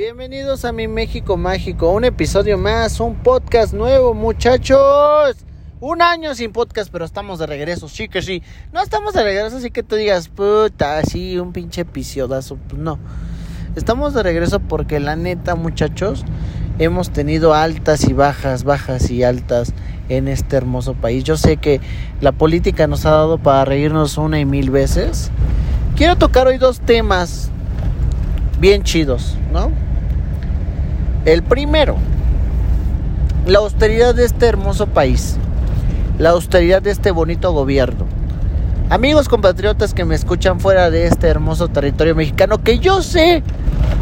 Bienvenidos a mi México Mágico, un episodio más, un podcast nuevo, muchachos. Un año sin podcast, pero estamos de regreso, sí que sí. No estamos de regreso, así que tú digas, puta, sí, un pinche episodazo. Pues no. Estamos de regreso porque la neta, muchachos, hemos tenido altas y bajas, bajas y altas en este hermoso país. Yo sé que la política nos ha dado para reírnos una y mil veces. Quiero tocar hoy dos temas bien chidos, ¿no? El primero, la austeridad de este hermoso país, la austeridad de este bonito gobierno. Amigos compatriotas que me escuchan fuera de este hermoso territorio mexicano, que yo sé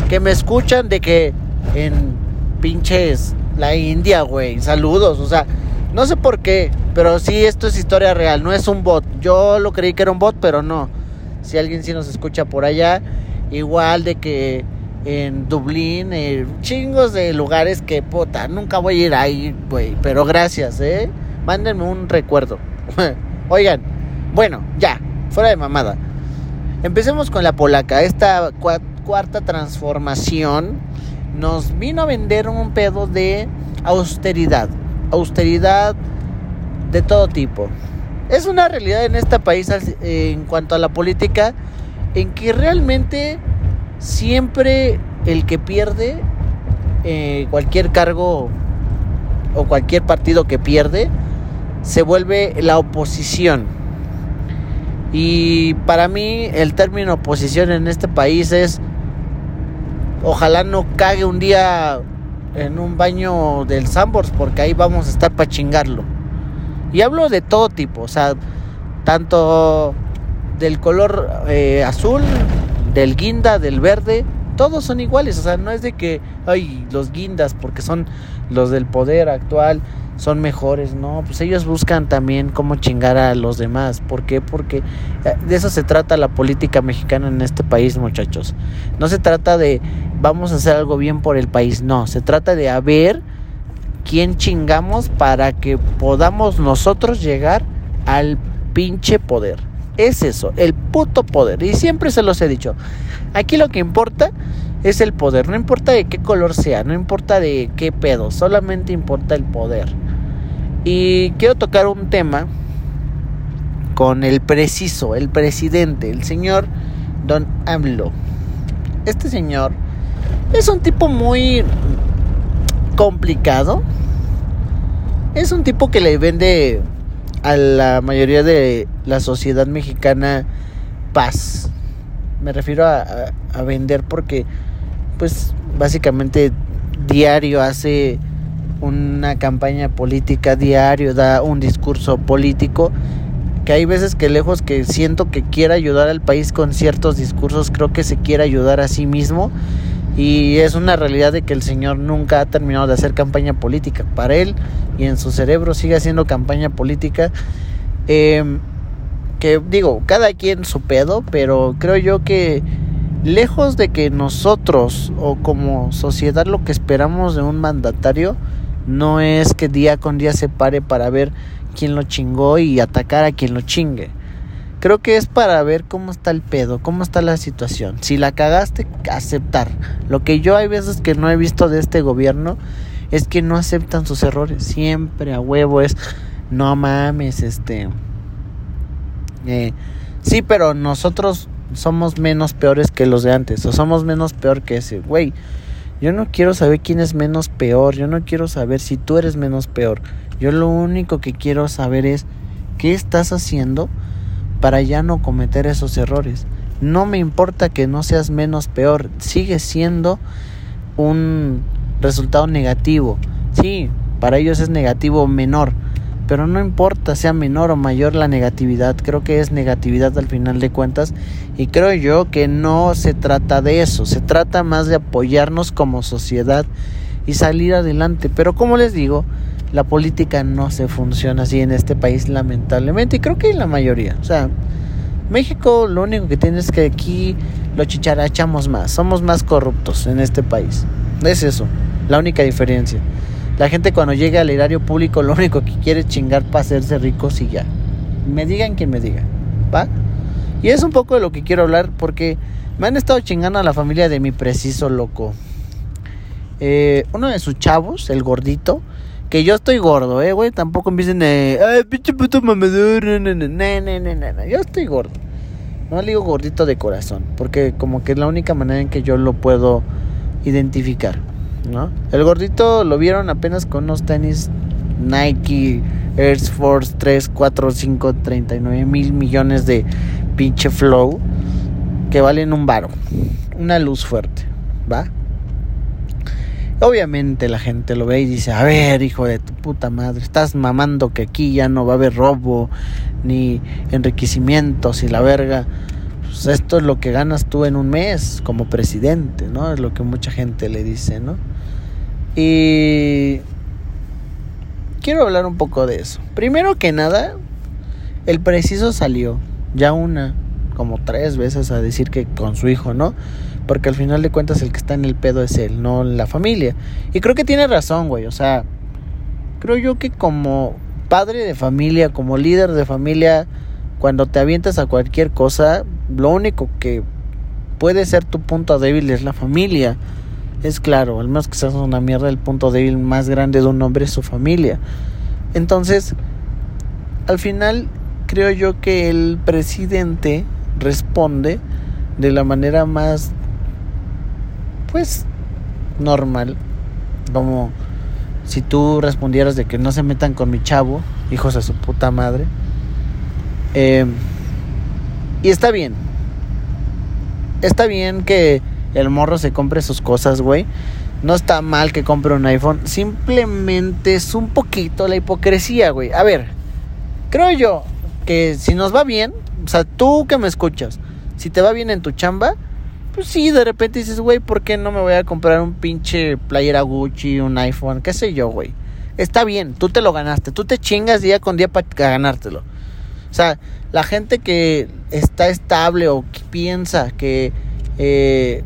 que me escuchan de que en pinches la India, güey, saludos, o sea, no sé por qué, pero sí esto es historia real, no es un bot. Yo lo creí que era un bot, pero no. Si alguien sí nos escucha por allá, igual de que en Dublín, chingos de lugares que puta, nunca voy a ir ahí, güey, pero gracias, eh. Mándenme un recuerdo. Oigan, bueno, ya, fuera de mamada. Empecemos con la polaca. Esta cuarta transformación nos vino a vender un pedo de austeridad. Austeridad de todo tipo. Es una realidad en este país en cuanto a la política en que realmente siempre el que pierde eh, cualquier cargo o cualquier partido que pierde se vuelve la oposición. Y para mí el término oposición en este país es ojalá no cague un día en un baño del Sambors porque ahí vamos a estar para chingarlo. Y hablo de todo tipo, o sea, tanto del color eh, azul, del guinda, del verde, todos son iguales, o sea, no es de que, ay, los guindas, porque son los del poder actual, son mejores, no, pues ellos buscan también cómo chingar a los demás, ¿por qué? Porque eh, de eso se trata la política mexicana en este país, muchachos. No se trata de vamos a hacer algo bien por el país, no, se trata de a ver quién chingamos para que podamos nosotros llegar al pinche poder es eso, el puto poder. Y siempre se los he dicho. Aquí lo que importa es el poder. No importa de qué color sea, no importa de qué pedo, solamente importa el poder. Y quiero tocar un tema con el preciso, el presidente, el señor Don AMLO. Este señor es un tipo muy complicado. Es un tipo que le vende a la mayoría de la sociedad mexicana paz. Me refiero a, a, vender porque, pues, básicamente diario hace una campaña política, diario da un discurso político, que hay veces que lejos que siento que quiere ayudar al país con ciertos discursos, creo que se quiere ayudar a sí mismo y es una realidad de que el señor nunca ha terminado de hacer campaña política. Para él y en su cerebro sigue haciendo campaña política. Em, que digo, cada quien su pedo, pero creo yo que lejos de que nosotros o como sociedad lo que esperamos de un mandatario no es que día con día se pare para ver quién lo chingó y atacar a quien lo chingue. Creo que es para ver cómo está el pedo, cómo está la situación. Si la cagaste, aceptar. Lo que yo hay veces que no he visto de este gobierno es que no aceptan sus errores. Siempre a huevo es, no mames, este... Eh, sí, pero nosotros somos menos peores que los de antes. O somos menos peor que ese. Güey, yo no quiero saber quién es menos peor. Yo no quiero saber si tú eres menos peor. Yo lo único que quiero saber es qué estás haciendo para ya no cometer esos errores. No me importa que no seas menos peor, sigue siendo un resultado negativo. Sí, para ellos es negativo menor, pero no importa sea menor o mayor la negatividad, creo que es negatividad al final de cuentas y creo yo que no se trata de eso, se trata más de apoyarnos como sociedad y salir adelante, pero como les digo, la política no se funciona así en este país lamentablemente y creo que en la mayoría. O sea, México lo único que tiene es que aquí lo chicharachamos más, somos más corruptos en este país. Es eso, la única diferencia. La gente cuando llega al erario público lo único que quiere es chingar para hacerse ricos y ya. Me digan quien me diga, ¿va? Y es un poco de lo que quiero hablar porque me han estado chingando a la familia de mi preciso loco. eh, uno de sus chavos, el gordito, que yo estoy gordo, eh, güey, tampoco empiecen de, ay, pinche puto mamador, no, no, no, yo estoy gordo. No le digo gordito de corazón, porque como que es la única manera en que yo lo puedo identificar, ¿no? El gordito lo vieron apenas con unos tenis Nike Air Force 3, 4, 5, 39 mil millones de pinche flow que valen un varo, una luz fuerte, ¿va? Obviamente la gente lo ve y dice, a ver, hijo de tu puta madre, estás mamando que aquí ya no va a haber robo, ni enriquecimientos y la verga. Pues esto es lo que ganas tú en un mes como presidente, ¿no? Es lo que mucha gente le dice, ¿no? Y quiero hablar un poco de eso. Primero que nada, el preciso salió ya una, como tres veces a decir que con su hijo, ¿no? Porque al final de cuentas el que está en el pedo es él, no la familia. Y creo que tiene razón, güey. O sea, creo yo que como padre de familia, como líder de familia, cuando te avientas a cualquier cosa, lo único que puede ser tu punto débil es la familia. Es claro, al menos que seas una mierda, el punto débil más grande de un hombre es su familia. Entonces, al final, creo yo que el presidente responde de la manera más pues normal, como si tú respondieras de que no se metan con mi chavo, hijos de su puta madre. Eh, y está bien. Está bien que el morro se compre sus cosas, güey. No está mal que compre un iPhone. Simplemente es un poquito la hipocresía, güey. A ver, creo yo que si nos va bien, o sea, tú que me escuchas, si te va bien en tu chamba, pues sí, de repente dices, güey, ¿por qué no me voy a comprar un pinche playera Gucci, un iPhone, qué sé yo, güey? Está bien, tú te lo ganaste, tú te chingas día con día para ganártelo. O sea, la gente que está estable o que piensa que eh,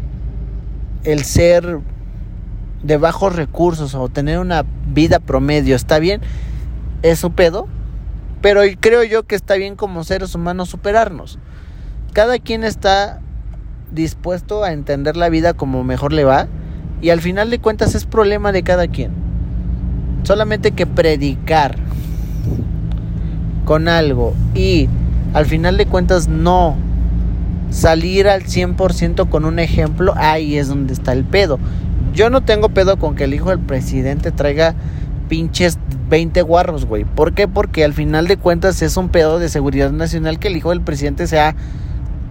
el ser de bajos recursos o tener una vida promedio está bien, es su pedo. Pero creo yo que está bien como seres humanos superarnos. Cada quien está dispuesto a entender la vida como mejor le va y al final de cuentas es problema de cada quien. Solamente que predicar con algo y al final de cuentas no salir al 100% con un ejemplo, ahí es donde está el pedo. Yo no tengo pedo con que el hijo del presidente traiga pinches 20 guarros, güey. ¿Por? Porque al final de cuentas es un pedo de seguridad nacional que el hijo del presidente sea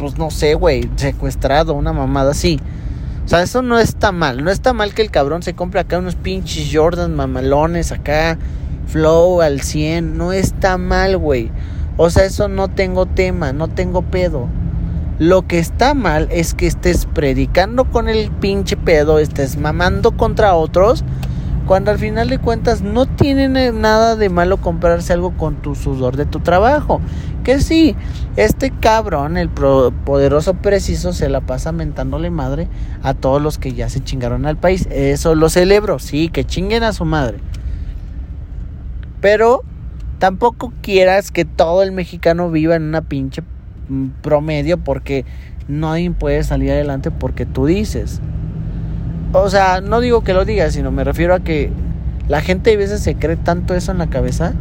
pues no sé, güey, secuestrado, una mamada así. O sea, eso no está mal. No está mal que el cabrón se compre acá unos pinches Jordan mamalones, acá, flow al 100. No está mal, güey. O sea, eso no tengo tema, no tengo pedo. Lo que está mal es que estés predicando con el pinche pedo, estés mamando contra otros cuando al final de cuentas no tienen nada de malo comprarse algo con tu sudor de tu trabajo. Que sí, este cabrón, el poderoso preciso, se la pasa mentándole madre a todos los que ya se chingaron al país. Eso lo celebro, sí, que chinguen a su madre. Pero tampoco quieras que todo el mexicano viva en una pinche mm, promedio porque nadie puede salir adelante porque tú dices. O sea, no digo que lo digas, sino me refiero a que la gente a veces se cree tanto eso en la cabeza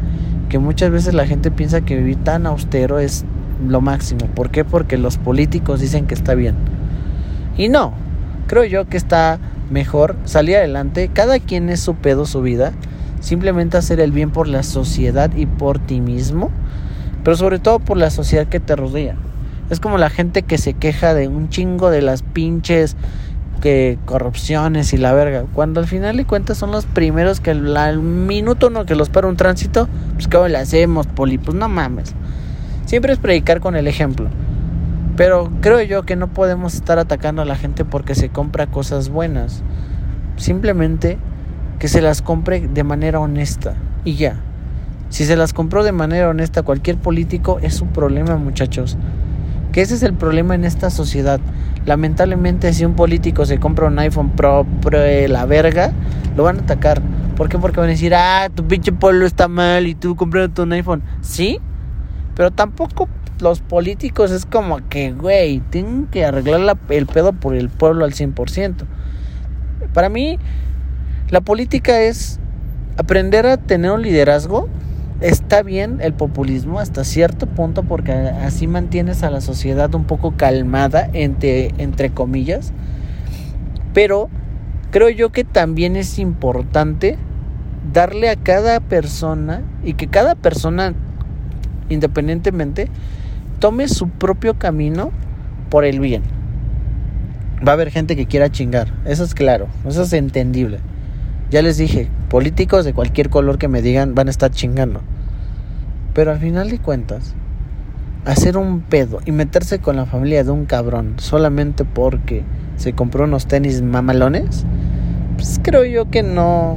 que muchas veces la gente piensa que vivir tan austero es lo máximo. ¿Por qué? Porque los políticos dicen que está bien. Y no, creo yo que está mejor salir adelante. Cada quien es su pedo, su vida. Simplemente hacer el bien por la sociedad y por ti mismo. Pero sobre todo por la sociedad que te rodea. Es como la gente que se queja de un chingo de las pinches que corrupciones y la verga. Cuando al final de cuentas son los primeros que al, minuto no que los para un tránsito, pues ¿cómo le hacemos, poli? Pues no mames. Siempre es predicar con el ejemplo. Pero creo yo que no podemos estar atacando a la gente porque se compra cosas buenas. Simplemente que se las compre de manera honesta. Y ya. Si se las compró de manera honesta cualquier político, es su problema, muchachos. Que ese es el problema en esta sociedad. Lamentablemente, si un político se compra un iPhone Pro, Pro la verga, lo van a atacar. ¿Por qué? Porque van a decir, ah, tu pinche pueblo está mal y tú compraste un iPhone. Sí, pero tampoco los políticos es como que, güey, tienen que arreglar el pedo por el pueblo al 100%. Para mí, La política es aprender a tener un liderazgo. Está bien el populismo hasta cierto punto porque así mantienes a la sociedad un poco calmada, entre, entre comillas. Pero creo yo que también es importante darle a cada persona y que cada persona independientemente tome su propio camino por el bien. Va a haber gente que quiera chingar, eso es claro, eso es entendible. Ya les dije, políticos de cualquier color que me digan van a estar chingando. Pero al final de cuentas, hacer un pedo y meterse con la familia de un cabrón solamente porque se compró unos tenis mamalones, pues creo yo que no.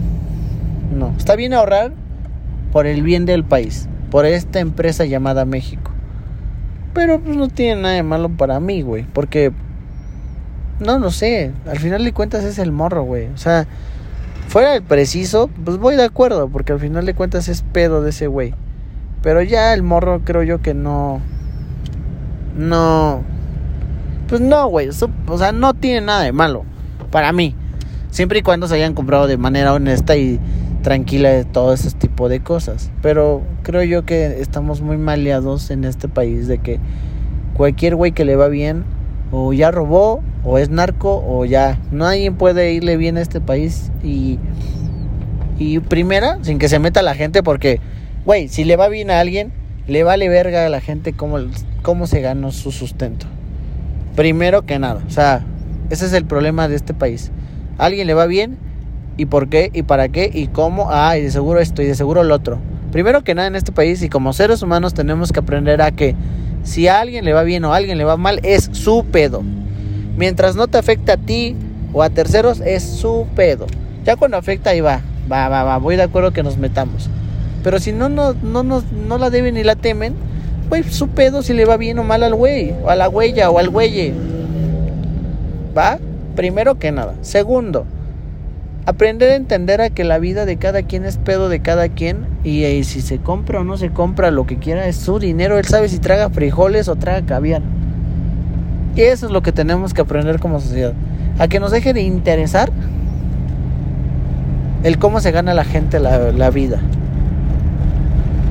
No. Está bien ahorrar por el bien del país, por esta empresa llamada México. Pero pues no tiene nada de malo para mí, güey, porque no lo sé, al final de cuentas es el morro, güey. O sea, fuera el preciso, pues voy de acuerdo, porque al final de cuentas es pedo de ese güey. Pero ya el morro creo yo que no. No. Pues no, güey. O sea, no tiene nada de malo. Para mí. Siempre y cuando se hayan comprado de manera honesta y tranquila de todo ese tipo de cosas. Pero creo yo que estamos muy maleados en este país de que cualquier güey que le va bien o ya robó, o es narco, o ya. Nadie puede irle bien a este país y. Y primera, sin que se meta la gente, porque, güey, si le va bien a alguien, le vale verga a la gente cómo, cómo se ganó su sustento. Primero que nada, o sea, ese es el problema de este país. A alguien le va bien, ¿y por qué? ¿Y para qué? ¿Y cómo? Ah, y de seguro esto, y de seguro lo otro. Primero que nada en este país, y como seres humanos tenemos que aprender a que si a alguien le va bien o a alguien le va mal, es su pedo. Mientras no te afecta a ti o a terceros, es su pedo. Ya cuando afecta, ahí va. Va, va. Voy de acuerdo que nos metamos. Pero si no, no, no, no, no la deben ni la temen, pues su pedo si le va bien o mal al güey, o a la huella, o al güey. ¿Va? Primero que nada. Segundo, aprender a entender a que la vida de cada quien es pedo de cada quien y, si se compra o no se compra lo que quiera es su dinero, él sabe si traga frijoles o traga caviar. Y eso es lo que tenemos que aprender como sociedad, a que nos deje de interesar el cómo se gana la gente la, la vida.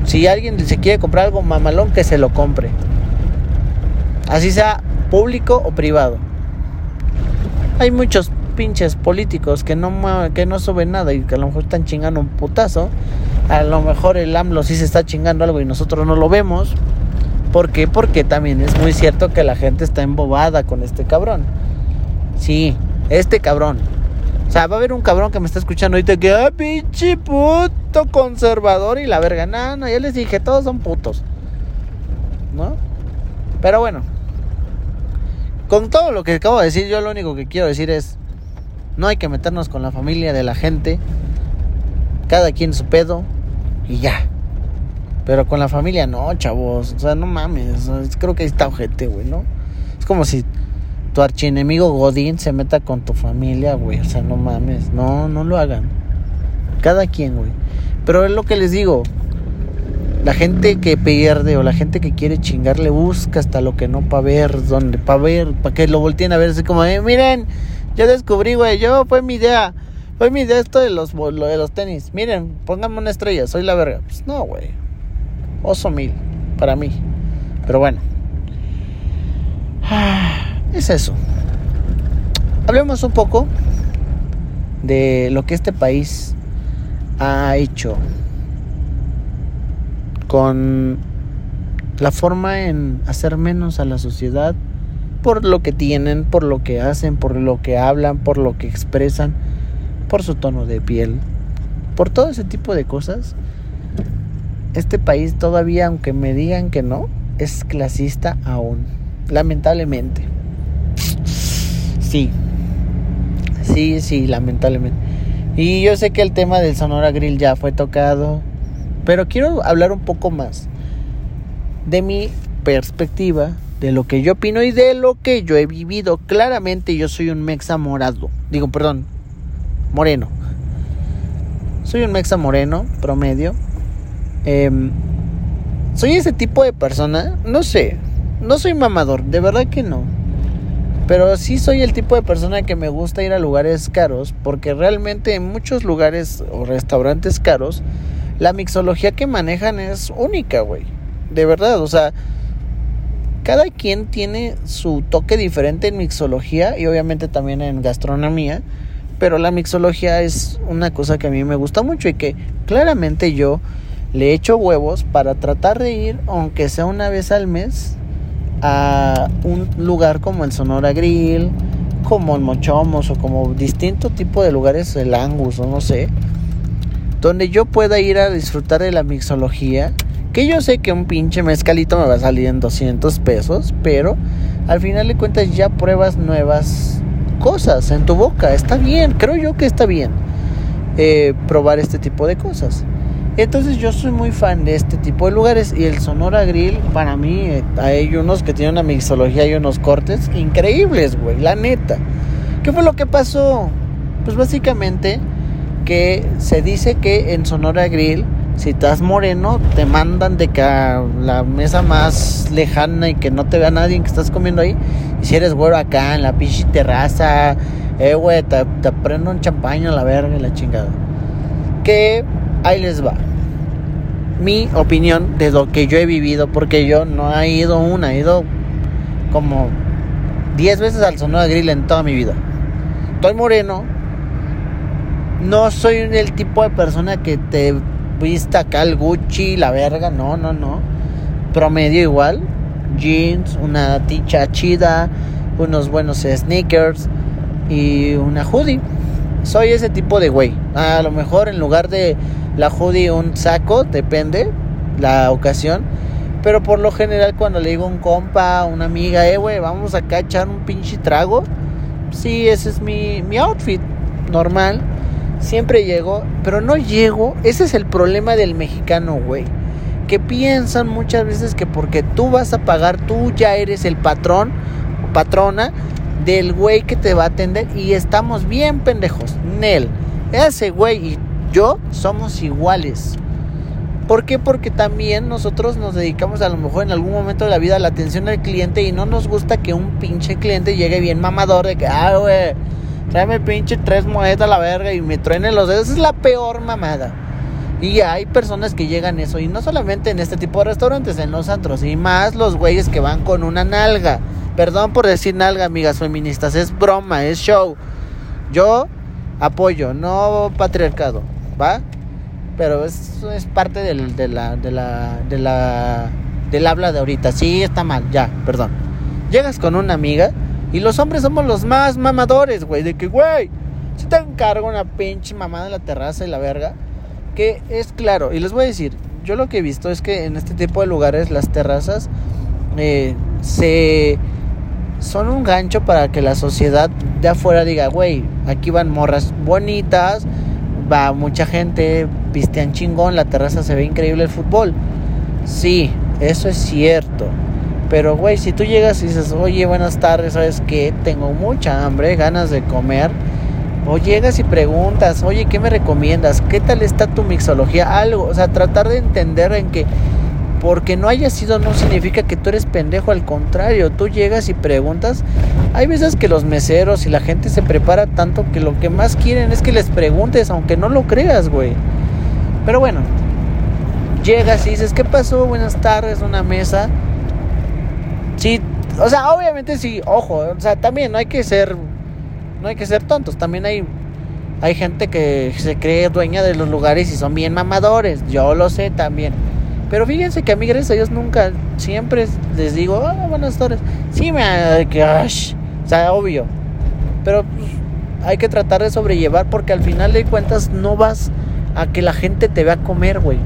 Si alguien se quiere comprar algo mamalón, que se lo compre. Así sea público o privado. Hay muchos pinches políticos que no, que no suben nada y que a lo mejor están chingando un putazo. A lo mejor el AMLO sí se está chingando algo y nosotros no lo vemos. ¿Por qué? Porque también es muy cierto que la gente está embobada con este cabrón. Sí, este cabrón. O sea, va a haber un cabrón que me está escuchando ahorita que, ah, pinche puto conservador y la verga. No, no, ya les dije, todos son putos. ¿No? Pero bueno. Con todo lo que acabo de decir, yo lo único que quiero decir es, no hay que meternos con la familia de la gente. Cada quien su pedo y ya. Pero con la familia no, chavos. O sea, no mames. Creo que está ojete, güey, ¿no? Es como si tu archienemigo Godín se meta con tu familia, güey. O sea, no mames. No, no lo hagan. Cada quien, güey. Pero es lo que les digo. La gente que pierde o la gente que quiere chingar le busca hasta lo que no para ver, donde, para ver, para que lo volteen a ver. Así como, eh, miren, yo descubrí, güey, yo fue mi idea. Fue mi idea esto de los, lo de los tenis. Miren, pónganme una estrella, soy la verga. Pues no, güey. Oso mil, para mí. Pero bueno. Es eso. Hablemos un poco de lo que este país ha hecho con la forma en hacer menos a la sociedad por lo que tienen, por lo que hacen, por lo que hablan, por lo que expresan, por su tono de piel, por todo ese tipo de cosas. Este país todavía, aunque me digan que no, es clasista aún, lamentablemente. Sí, sí, sí, lamentablemente. Y yo sé que el tema del Sonora Grill ya fue tocado, pero quiero hablar un poco más de mi perspectiva de lo que yo opino y de lo que yo he vivido. Claramente yo soy un mexa morado. Digo, perdón, moreno. Soy un mexa moreno, promedio. Em, soy ese tipo de persona, no sé, no soy mamador, de verdad que no. Pero sí soy el tipo de persona que me gusta ir a lugares caros, porque realmente en muchos lugares o restaurantes caros, la mixología que manejan es única, güey. De verdad, o sea, cada quien tiene su toque diferente en mixología y obviamente también en gastronomía, pero la mixología es una cosa que a mí me gusta mucho y que claramente yo le echo huevos para tratar de ir, aunque sea una vez al mes, a un lugar como el Sonora Grill, como el Mochomos o como distinto tipo de lugares, el Angus o no sé, donde yo pueda ir a disfrutar de la mixología. Que yo sé que un pinche mezcalito me va a salir en 200 pesos, pero al final de cuentas ya pruebas nuevas cosas en tu boca. Está bien, creo yo que está bien eh, probar este tipo de cosas. Entonces yo soy muy fan de este tipo de lugares y el Sonora Grill para mí eh, hay unos que tienen una mixología y unos cortes increíbles, güey, la neta. ¿Qué fue lo que pasó? Pues básicamente que se dice que en Sonora Grill si estás moreno te mandan de que la mesa más lejana y que no te vea nadie que estás comiendo ahí y si eres güero acá en la pinche terraza, eh güey, te, te prendo un champaño a la verga y la chingada. Que ahí les va. Mi opinión de lo que yo he vivido, porque yo no he ido una, he ido como 10 veces al Sonora Grill en toda mi vida. Estoy moreno. No soy el tipo de persona que te vista acá el Gucci, la verga, no, no, no. Promedio igual. Jeans, una ticha chida, unos buenos sneakers y una hoodie. Soy ese tipo de güey. A lo mejor en lugar de la hoodie un saco, depende la ocasión. Pero por lo general cuando le digo a un compa, una amiga, eh, güey, vamos acá a echar un pinche trago. Sí, ese es mi, mi outfit normal. Siempre llego, pero no llego. Ese es el problema del mexicano, güey. Que piensan muchas veces que porque tú vas a pagar, tú ya eres el patrón o patrona del güey que te va a atender. Y estamos bien pendejos. Nel. Ese güey y yo somos iguales. ¿Por qué? Porque también nosotros nos dedicamos a lo mejor en algún momento de la vida a la atención al cliente y no nos gusta que un pinche cliente llegue bien mamador de que, ah, güey, tráeme pinche tres monedas a la verga y me truene los dedos. es la peor mamada. Y hay personas que llegan eso, y no solamente en este tipo de restaurantes, en los antros, y más los güeyes que van con una nalga. Perdón por decir nalga, amigas feministas, es broma, es show. Yo apoyo, no patriarcado. ¿va? Pero eso es parte del, de la, de la, de la, del habla de ahorita. Sí, está mal, ya, perdón. Llegas con una amiga y los hombres somos los más mamadores, güey. De que, güey, si te encargo una pinche mamada en la terraza y la verga. Que es claro, y les voy a decir, yo lo que he visto es que en este tipo de lugares las terrazas eh, se son un gancho para que la sociedad de afuera diga, güey, aquí van morras bonitas, va mucha gente, pistean chingón, la terraza se ve increíble el fútbol. Sí, eso es cierto. Pero, güey, si tú llegas y dices, oye, buenas tardes, ¿sabes qué? Tengo mucha hambre, ganas de comer. O llegas y preguntas, oye, ¿qué me recomiendas? ¿Qué tal está tu mixología? Algo, o sea, tratar de entender en que porque no haya sido no significa que tú eres pendejo, al contrario, tú llegas y preguntas. Hay veces que los meseros y la gente se prepara tanto que lo que más quieren es que les preguntes, aunque no lo creas, güey. Pero bueno, llegas y dices, ¿qué pasó? Buenas tardes, una mesa. Sí, o sea, obviamente sí, ojo, o sea, también no hay que ser, no hay que ser tontos, también hay, hay gente que se cree dueña de los lugares y son bien mamadores, yo lo sé también. Pero fíjense que a mí, gracias a Dios, nunca, siempre les digo, ah, buenas tardes. Sí, me. Que, o sea, obvio. Pero pues, hay que tratar de sobrellevar porque al final de cuentas no vas a que la gente te vea comer, güey.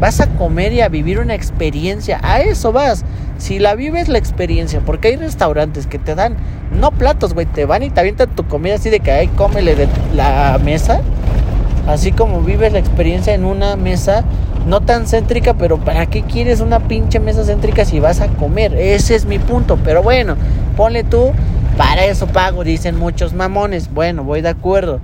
Vas a comer y a vivir una experiencia. A eso vas. Si la vives la experiencia, porque hay restaurantes que te dan, no platos, güey, te van y te avientan tu comida así de que, ay, cómele de la mesa. Así como vives la experiencia en una mesa no tan céntrica, pero ¿para qué quieres una pinche mesa céntrica si vas a comer? Ese es mi punto, pero bueno, ponle tú, para eso pago, dicen muchos mamones. Bueno, voy de acuerdo.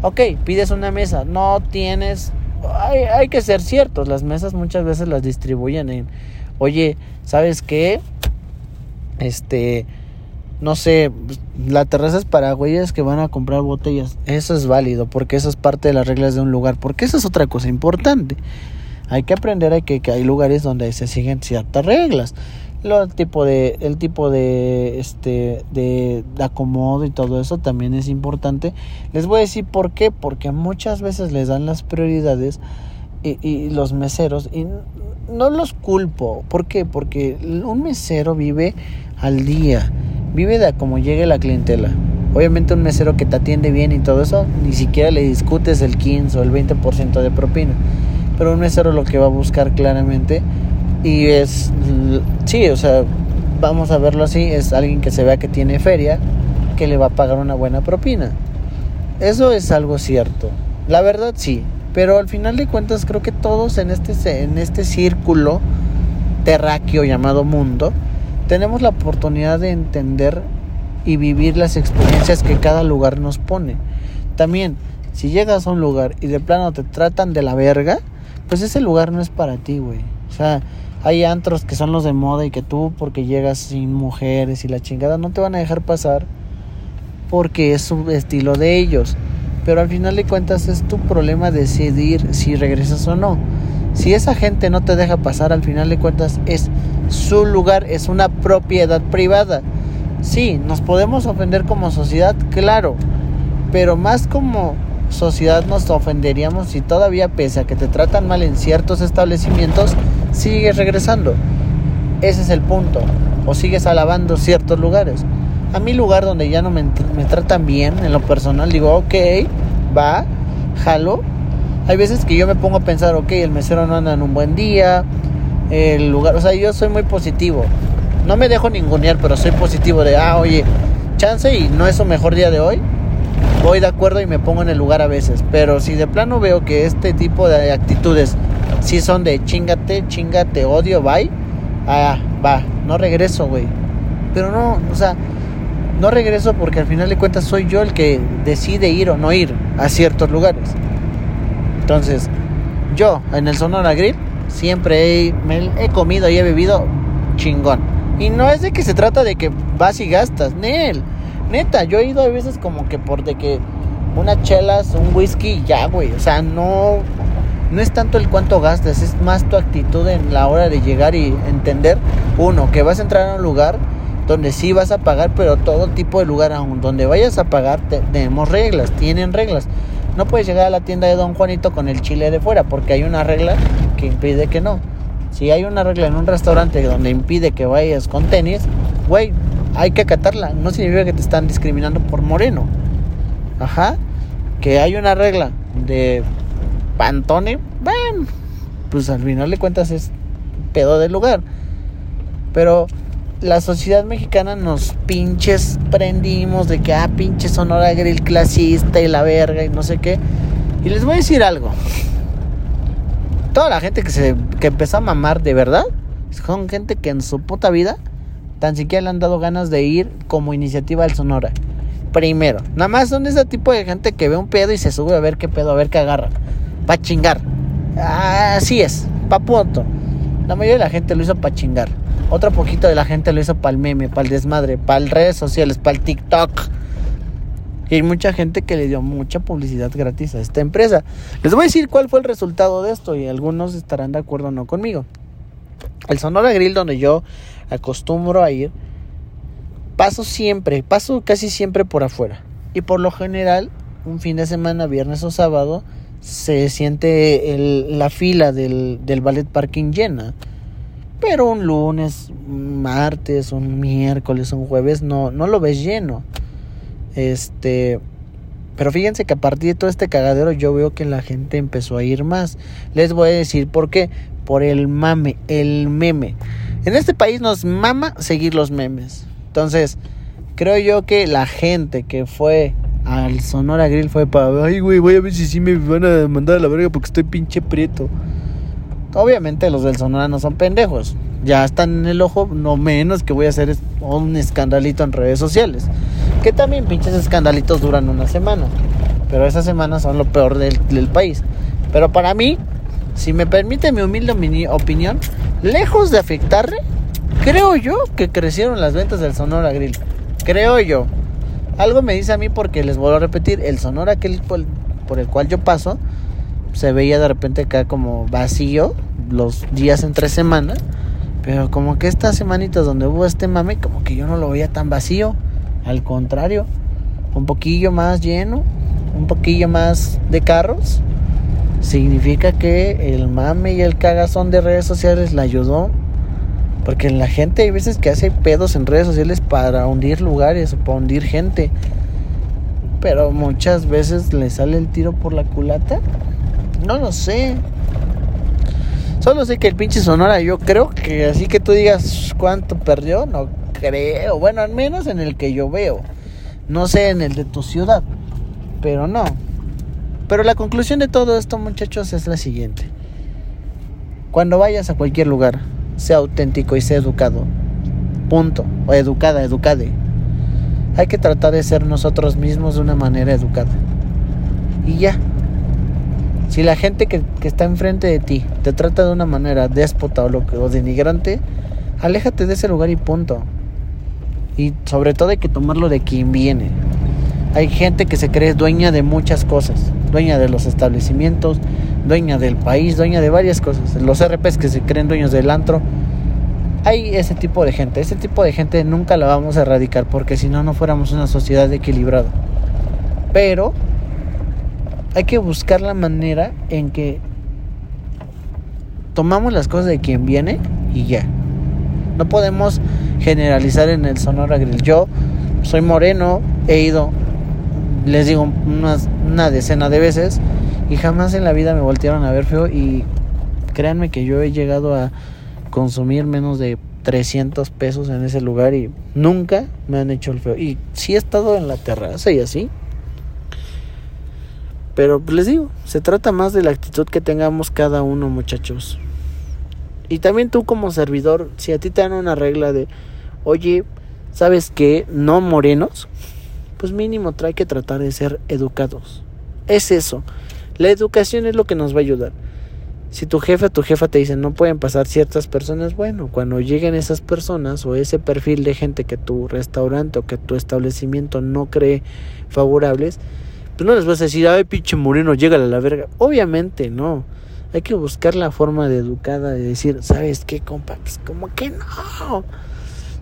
Ok, pides una mesa, no tienes... Hay, hay que ser ciertos, las mesas muchas veces las distribuyen en... Oye, ¿sabes qué? Este... no sé, la terraza es para güeyes que van a comprar botellas. Eso es válido, porque eso es parte de las reglas de un lugar, porque esa es otra cosa importante. Hay que aprender a que, que hay lugares donde se siguen ciertas reglas. Lo, tipo de el tipo de este de, de, acomodo y todo eso también es importante. Les voy a decir por qué porque muchas veces les dan las prioridades y, y los meseros y no los culpo. ¿por qué? porque un mesero vive al día vive de cómo llegue la clientela. Obviamente un mesero que te atiende bien y todo eso ni siquiera le discutes el 15 o el 20% de propina. Pero un mesero lo que va a buscar claramente y es, sí, o sea, vamos a verlo así, es alguien que se vea que tiene feria, que le va a pagar una buena propina. Eso es algo cierto. La verdad sí, pero al final de cuentas creo que todos en este, en este círculo terráqueo llamado mundo, tenemos la oportunidad de entender y vivir las experiencias que cada lugar nos pone. También, si llegas a un lugar y de plano te tratan de la verga, pues ese lugar no es para ti, güey. O sea, hay antros que son los de moda y que tú porque llegas sin mujeres y la chingada no te van a dejar pasar porque es su estilo de ellos. Pero al final de cuentas es tu problema decidir si regresas o no. Si esa gente no te deja pasar, al final de cuentas es su lugar, es una propiedad privada. Sí, nos podemos ofender como sociedad, claro, pero más como sociedad nos ofenderíamos si todavía pese a que te tratan mal en ciertos establecimientos, sigues regresando. Ese es el punto. O sigues alabando ciertos lugares. A mi lugar donde ya no me, me tratan bien en lo personal, digo, ok, va, jalo. Hay veces que yo me pongo a pensar, ok, el mesero no anda en un buen día, el lugar, o sea, yo soy muy positivo. No me dejo ningunear, pero soy positivo de, ah, oye, chance y no es su mejor día de hoy. Voy de acuerdo y me pongo en el lugar a veces. Pero si de plano veo que este tipo de actitudes si son de chingate, chingate, odio, bye. Ah, va, no regreso, güey. Pero no, o sea, no regreso porque al final de cuentas soy yo el que decide ir o no ir a ciertos lugares. Entonces, yo en el Sonora Grill siempre he, he comido y he bebido chingón. Y no es de que se trata de que vas y gastas, Nel. Neta, yo he ido a veces como que por de que unas chelas, un whisky, ya, güey. O sea, no, no es tanto el cuánto gastas, es más tu actitud en la hora de llegar y entender, uno, que vas a entrar a un lugar donde sí vas a pagar, pero todo tipo de lugar, aún donde vayas a pagar, tenemos reglas, tienen reglas. No puedes llegar a la tienda de Don Juanito con el chile de fuera, porque hay una regla que impide que no. Si hay una regla en un restaurante donde impide que vayas con tenis, güey, hay que acatarla. No significa que te están discriminando por moreno. Ajá. Que hay una regla de Pantone, bueno, pues al final de cuentas es pedo del lugar. Pero la sociedad mexicana nos pinches prendimos de que, ah, pinche Sonora Grill clasista y la verga y no sé qué. Y les voy a decir algo. Toda la gente que se que empezó a mamar de verdad son gente que en su puta vida tan siquiera le han dado ganas de ir como iniciativa al Sonora. Primero, nada más son ese tipo de gente que ve un pedo y se sube a ver qué pedo, a ver qué agarra para chingar. Así es, pa' punto. La mayoría de la gente lo hizo para chingar. Otra poquito de la gente lo hizo para el meme, para el desmadre, para las redes sociales, para el TikTok. Y hay mucha gente que le dio mucha publicidad gratis a esta empresa. Les voy a decir cuál fue el resultado de esto y algunos estarán de acuerdo o no conmigo. El Sonora Grill donde yo acostumbro a ir, paso siempre, paso casi siempre por afuera. Y por lo general, un fin de semana, viernes o sábado, se siente el, la fila del, del ballet parking llena. Pero un lunes, un martes, un miércoles, un jueves no, no lo ves lleno. Este, pero fíjense que a partir de todo este cagadero yo veo que la gente empezó a ir más. Les voy a decir por qué. Por el mame, el meme. En este país nos mama seguir los memes. Entonces, creo yo que la gente que fue al Sonora Grill fue para, ay, güey, voy a ver si sí me van a mandar a la verga porque estoy pinche prieto. Obviamente los del Sonora no son pendejos. Ya están en el ojo, no menos que voy a hacer un escandalito en redes sociales. Que también pinches escandalitos duran una semana. Pero esas semanas son lo peor del, del país. Pero para mí, si me permite mi humilde opinión, lejos de afectarle, creo yo que crecieron las ventas del Sonora Grill Creo yo. Algo me dice a mí porque les vuelvo a repetir, el Sonora aquel por, por el cual yo paso se veía de repente acá como vacío los días entre semana, pero como que estas semanitas donde hubo este mame, como que yo no lo veía tan vacío, al contrario, un poquillo más lleno, un poquillo más de carros, significa que el mame y el cagazón de redes sociales le ayudó porque la gente hay veces que hace pedos en redes sociales para hundir lugares o para hundir gente. Pero muchas veces le sale el tiro por la culata. No lo sé. Solo sé que el pinche Sonora, yo creo que así que tú digas cuánto perdió, no creo. Bueno, al menos en el que yo veo. No sé en el de tu ciudad. Pero no. Pero la conclusión de todo esto, muchachos, es la siguiente. Cuando vayas a cualquier lugar, sea auténtico y sea educado. Punto. O educada, educade. Hay que tratar de ser nosotros mismos de una manera educada. Y ya. Si la gente que, está enfrente de ti te trata de una manera déspota o, lo o denigrante, aléjate de ese lugar y punto. Y sobre todo hay que tomarlo de quien viene. Hay gente que se cree dueña de muchas cosas, dueña de los establecimientos, dueña del país, dueña de varias cosas. Los RPs que se creen dueños del antro. Hay ese tipo de gente. Ese tipo de gente nunca la vamos a erradicar porque si no, no fuéramos una sociedad equilibrada. Pero hay que buscar la manera en que tomamos las cosas de quien viene y ya. No podemos generalizar en el Sonora Grill. Yo soy moreno, he ido, les digo, una decena de veces y jamás en la vida me voltearon a ver feo y créanme que yo he llegado a consumir menos de 300 pesos en ese lugar y nunca me han hecho el feo. Y sí he estado en la terraza y así. Pero pues les digo, se trata más de la actitud que tengamos cada uno, muchachos. Y también tú como servidor, si a ti te dan una regla de, oye, ¿sabes qué? No morenos, pues mínimo trae que tratar de ser educados. Es eso. La educación es lo que nos va a ayudar. Si tu jefe o tu jefa te dice no pueden pasar ciertas personas, bueno, cuando lleguen esas personas o ese perfil de gente que tu restaurante o que tu establecimiento no cree favorables, pues no les vas a decir, ay, pinche moreno, llega a la verga. Obviamente, no. Hay que buscar la forma de educada de decir, ¿sabes qué, compa? Pues como que no.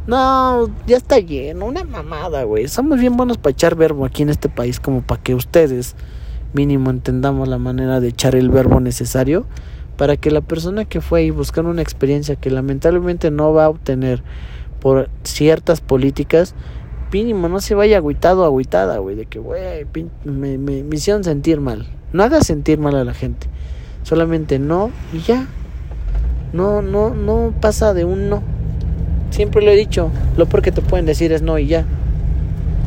No, ya está lleno, una mamada, güey. Somos bien buenos para echar verbo aquí en este país, como para que ustedes mínimo entendamos la manera de echar el verbo necesario para que la persona que fue ahí buscar una experiencia que lamentablemente no va a obtener por ciertas políticas, mínimo no se vaya agüitado o agüitada, güey, de que, güey, me, me, me hicieron sentir mal. No hagas sentir mal a la gente. Solamente no y ya. No, no, no pasa de un no. Siempre lo he dicho, lo peor que te pueden decir es no y ya.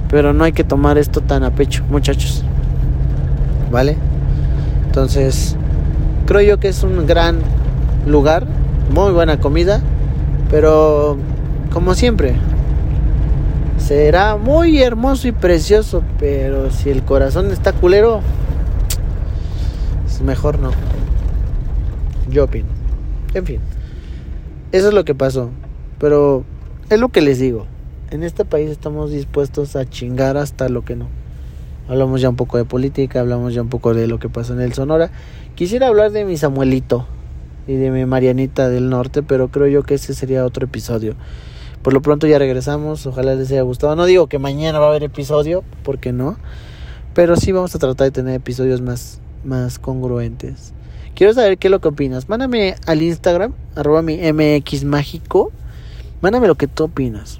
Pero no hay que tomar esto tan a pecho, muchachos. ¿Vale? Entonces, creo yo que es un gran lugar, muy buena comida, pero como siempre, será muy hermoso y precioso, pero si el corazón está culero, es mejor no. Yo opino. En fin, eso es lo que pasó, pero es lo que les digo. En este país estamos dispuestos a chingar hasta lo que no. Hablamos ya un poco de política, hablamos ya un poco de lo que pasó en el Sonora. Quisiera hablar de mi Samuelito y de mi Marianita del Norte, pero creo yo que ese sería otro episodio. Por lo pronto ya regresamos, ojalá les haya gustado. No digo que mañana va a haber episodio, porque no, pero sí vamos a tratar de tener episodios más, más congruentes. Quiero saber qué es lo que opinas. Mándame al Instagram, arroba mi MX mágico. Mándame lo que tú opinas.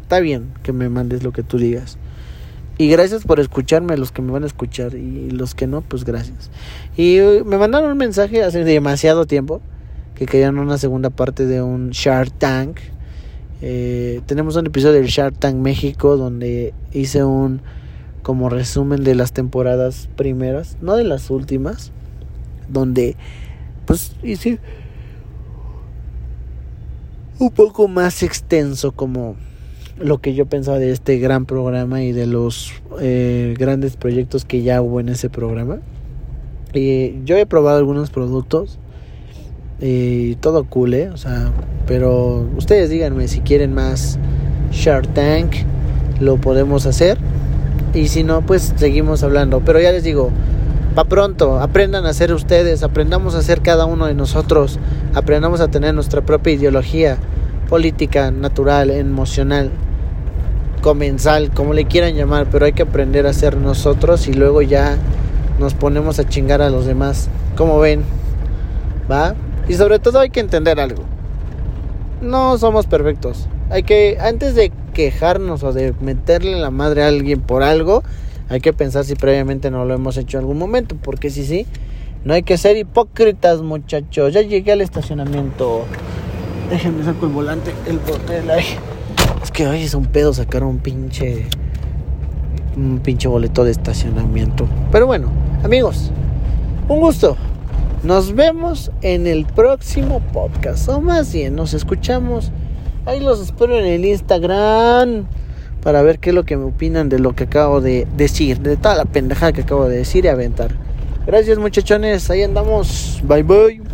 Está bien que me mandes lo que tú digas. Y gracias por escucharme, los que me van a escuchar. Y los que no, pues gracias. Y uh, me mandaron un mensaje hace demasiado tiempo que querían una segunda parte de un Shark Tank. Eh, tenemos un episodio del Shark Tank México donde hice un como resumen de las temporadas primeras, no de las últimas, donde pues hice un poco más extenso como lo que yo pensaba de este gran programa y de los eh, grandes proyectos que ya hubo en ese programa. Y yo he probado algunos productos y todo cool, ¿eh? O sea, pero ustedes díganme si quieren más Shark Tank. lo podemos hacer. Y si no, pues seguimos hablando. Pero ya les digo, pa' pronto, aprendan a ser ustedes, aprendamos a ser cada uno de nosotros, aprendamos a tener nuestra propia ideología política, natural, emocional, comensal, como le quieran llamar, pero hay que aprender a ser nosotros y luego ya nos ponemos a chingar a los demás. Como ven, ¿va? Y sobre todo hay que entender algo. No somos perfectos. Hay que, antes de quejarnos o de meterle la madre a alguien por algo, hay que pensar si previamente no lo hemos hecho en algún momento. Porque si sí, no hay que ser hipócritas, muchachos. Ya llegué al estacionamiento. Déjenme saco el volante, el hotel ahí. Es que hoy es un pedo sacar un pinche. Un pinche boleto de estacionamiento. Pero bueno, amigos, un gusto. Nos vemos en el próximo podcast. O más bien, nos escuchamos. Ahí los espero en el Instagram. Para ver qué es lo que me opinan de lo que acabo de decir. De toda la pendejada que acabo de decir y aventar. Gracias muchachones. Ahí andamos. Bye bye.